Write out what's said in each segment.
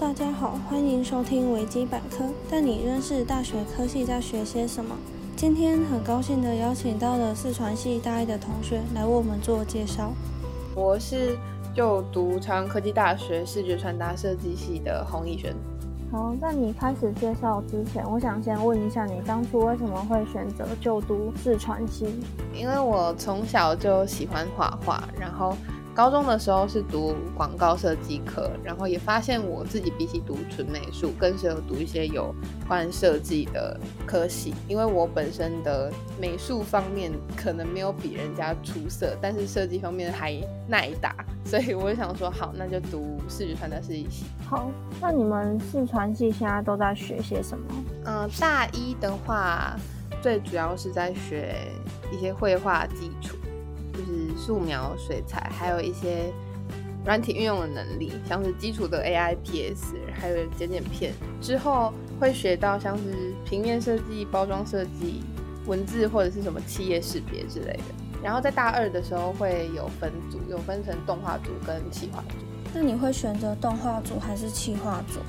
大家好，欢迎收听维基百科，带你认识大学科系在学些什么。今天很高兴的邀请到了四川系大一的同学来为我们做介绍。我是就读朝阳科技大学视觉传达设计系的洪艺轩。好，在你开始介绍之前，我想先问一下，你当初为什么会选择就读四川系？因为我从小就喜欢画画，然后。高中的时候是读广告设计科，然后也发现我自己比起读纯美术，更适合读一些有关设计的科系。因为我本身的美术方面可能没有比人家出色，但是设计方面还耐打，所以我就想说，好，那就读视觉传达设计系。好，那你们视传系现在都在学些什么？嗯，大一的话，最主要是在学一些绘画基础。素描、水彩，还有一些软体运用的能力，像是基础的 AI、PS，还有剪剪片。之后会学到像是平面设计、包装设计、文字或者是什么企业识别之类的。然后在大二的时候会有分组，有分成动画组跟企划组。那你会选择动画组还是企划组？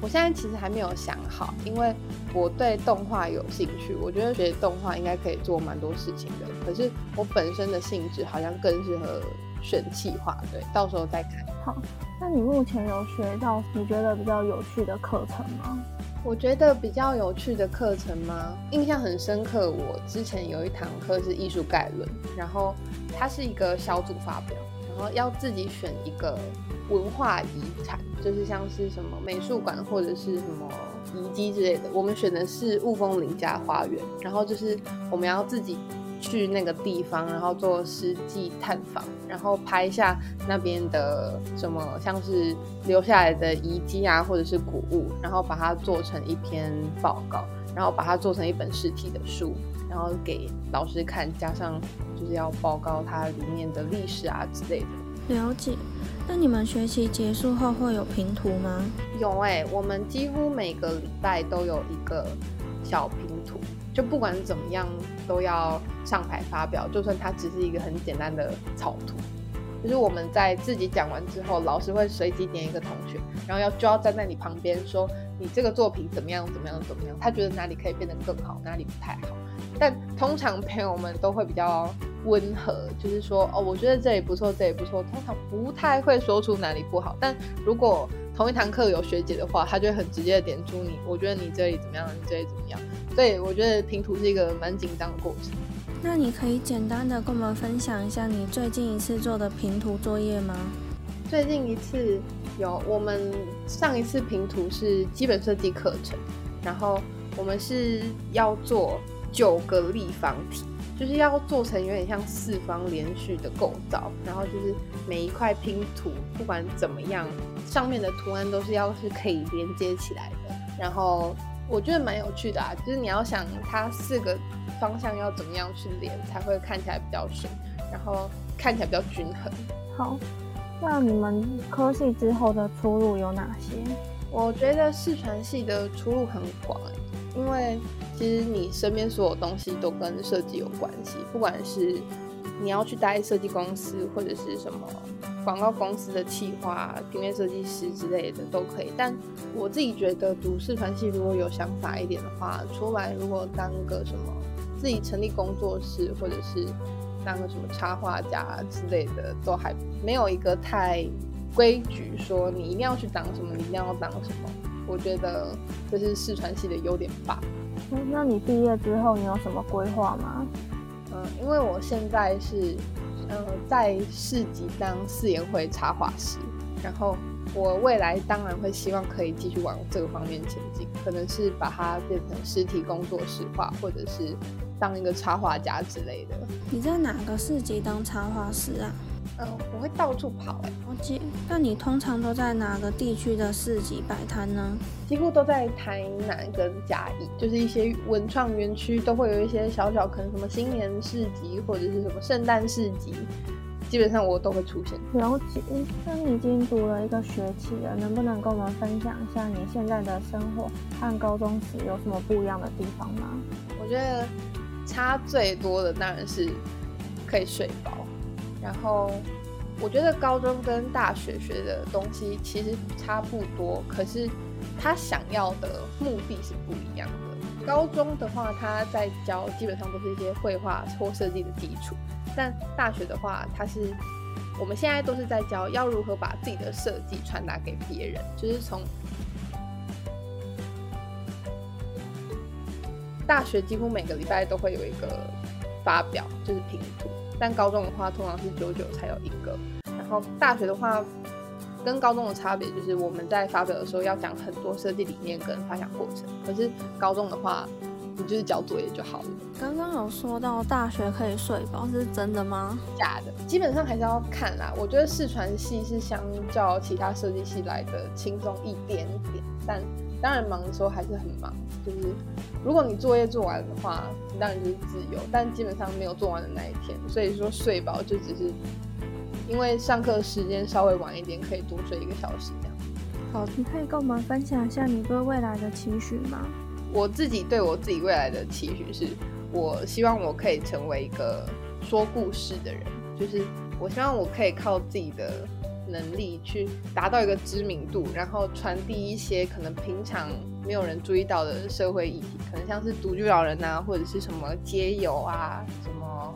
我现在其实还没有想好，因为我对动画有兴趣，我觉得学动画应该可以做蛮多事情的。可是我本身的性质好像更适合选企划，对，到时候再看。好，那你目前有学到你觉得比较有趣的课程吗？我觉得比较有趣的课程吗？印象很深刻，我之前有一堂课是艺术概论，然后它是一个小组发表。然后要自己选一个文化遗产，就是像是什么美术馆或者是什么遗迹之类的。我们选的是雾峰林家花园，然后就是我们要自己去那个地方，然后做实际探访，然后拍下那边的什么像是留下来的遗迹啊，或者是古物，然后把它做成一篇报告，然后把它做成一本实体的书。然后给老师看，加上就是要报告它里面的历史啊之类的。了解。那你们学期结束后会有评图吗？有哎，我们几乎每个礼拜都有一个小评图，就不管怎么样都要上台发表，就算它只是一个很简单的草图。就是我们在自己讲完之后，老师会随机点一个同学，然后要就要站在你旁边说你这个作品怎么样怎么样怎么样，他觉得哪里可以变得更好，哪里不太好。但通常朋友们都会比较温和，就是说哦，我觉得这里不错，这里不错。通常不太会说出哪里不好。但如果同一堂课有学姐的话，她就会很直接的点出你，我觉得你这里怎么样，你这里怎么样。所以我觉得拼图是一个蛮紧张的过程。那你可以简单的跟我们分享一下你最近一次做的拼图作业吗？最近一次有，我们上一次拼图是基本设计课程，然后我们是要做九个立方体，就是要做成有点像四方连续的构造，然后就是每一块拼图不管怎么样，上面的图案都是要是可以连接起来的，然后。我觉得蛮有趣的啊，就是你要想它四个方向要怎么样去连，才会看起来比较顺，然后看起来比较均衡。好，那你们科系之后的出路有哪些？我觉得视传系的出路很广，因为其实你身边所有东西都跟设计有关系，不管是。你要去待设计公司或者是什么广告公司的企划、平面设计师之类的都可以。但我自己觉得读视传系如果有想法一点的话，出来如果当个什么自己成立工作室，或者是当个什么插画家之类的，都还没有一个太规矩说你一定要去当什么，你一定要当什么。我觉得这是视传系的优点吧。那你毕业之后你有什么规划吗？嗯，因为我现在是，呃，在市集当四言会插画师，然后我未来当然会希望可以继续往这个方面前进，可能是把它变成实体工作室化，或者是当一个插画家之类的。你在哪个市集当插画师啊？嗯，我会到处跑哎。我记，那你通常都在哪个地区的市集摆摊呢？几乎都在台南跟嘉义，就是一些文创园区都会有一些小小，可能什么新年市集或者是什么圣诞市集，基本上我都会出现。了解。那你已经读了一个学期了，能不能跟我们分享一下你现在的生活和高中时有什么不一样的地方吗？我觉得差最多的当然是可以睡饱。然后我觉得高中跟大学学的东西其实差不多，可是他想要的目的是不一样的。高中的话，他在教基本上都是一些绘画或设计的基础，但大学的话，他是我们现在都是在教要如何把自己的设计传达给别人，就是从大学几乎每个礼拜都会有一个发表，就是评图。但高中的话，通常是九九才有一个。然后大学的话，跟高中的差别就是，我们在发表的时候要讲很多设计理念跟发想过程。可是高中的话，你就是交作业就好了。刚刚有说到大学可以睡饱，是真的吗？假的，基本上还是要看啦。我觉得视传系是相较其他设计系来的轻松一点点，但。当然忙的时候还是很忙，就是如果你作业做完的话，你当然就是自由，但基本上没有做完的那一天，所以说睡饱就只是因为上课时间稍微晚一点，可以多睡一个小时这样。好，你可以跟我们分享一下你对未来的期许吗？我自己对我自己未来的期许是，我希望我可以成为一个说故事的人，就是我希望我可以靠自己的。能力去达到一个知名度，然后传递一些可能平常没有人注意到的社会议题，可能像是独居老人啊，或者是什么街友啊，什么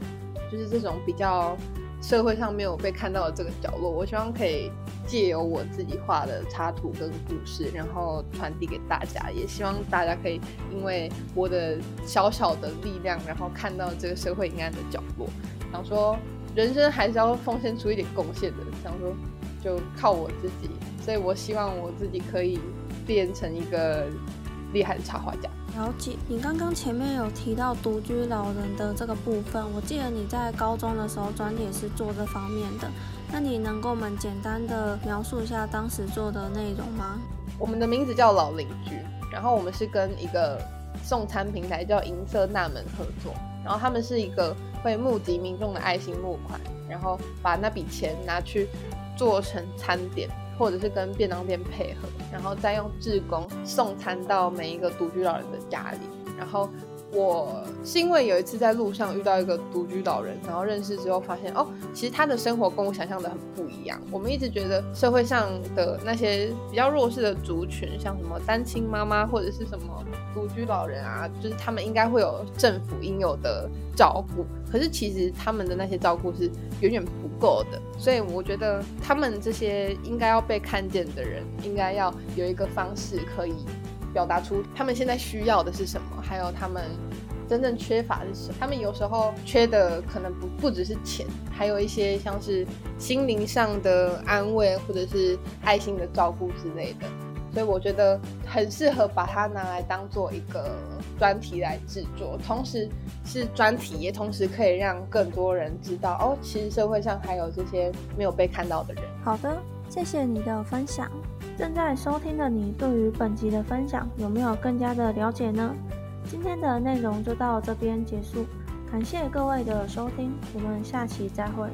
就是这种比较社会上没有被看到的这个角落，我希望可以借由我自己画的插图跟故事，然后传递给大家，也希望大家可以因为我的小小的力量，然后看到这个社会阴暗的角落，想说人生还是要奉献出一点贡献的，想说。就靠我自己，所以我希望我自己可以变成一个厉害的插画家。了解，你刚刚前面有提到独居老人的这个部分，我记得你在高中的时候专题是做这方面的，那你能跟我们简单的描述一下当时做的内容吗？我们的名字叫老邻居，然后我们是跟一个送餐平台叫银色纳门合作，然后他们是一个会募集民众的爱心募款，然后把那笔钱拿去。做成餐点，或者是跟便当店配合，然后再用志工送餐到每一个独居老人的家里，然后。我是因为有一次在路上遇到一个独居老人，然后认识之后发现，哦，其实他的生活跟我想象的很不一样。我们一直觉得社会上的那些比较弱势的族群，像什么单亲妈妈或者是什么独居老人啊，就是他们应该会有政府应有的照顾。可是其实他们的那些照顾是远远不够的。所以我觉得他们这些应该要被看见的人，应该要有一个方式可以。表达出他们现在需要的是什么，还有他们真正缺乏的是什么。他们有时候缺的可能不不只是钱，还有一些像是心灵上的安慰，或者是爱心的照顾之类的。所以我觉得很适合把它拿来当做一个专题来制作，同时是专题，也同时可以让更多人知道哦，其实社会上还有这些没有被看到的人。好的，谢谢你的分享。正在收听的你，对于本集的分享有没有更加的了解呢？今天的内容就到这边结束，感谢各位的收听，我们下期再会。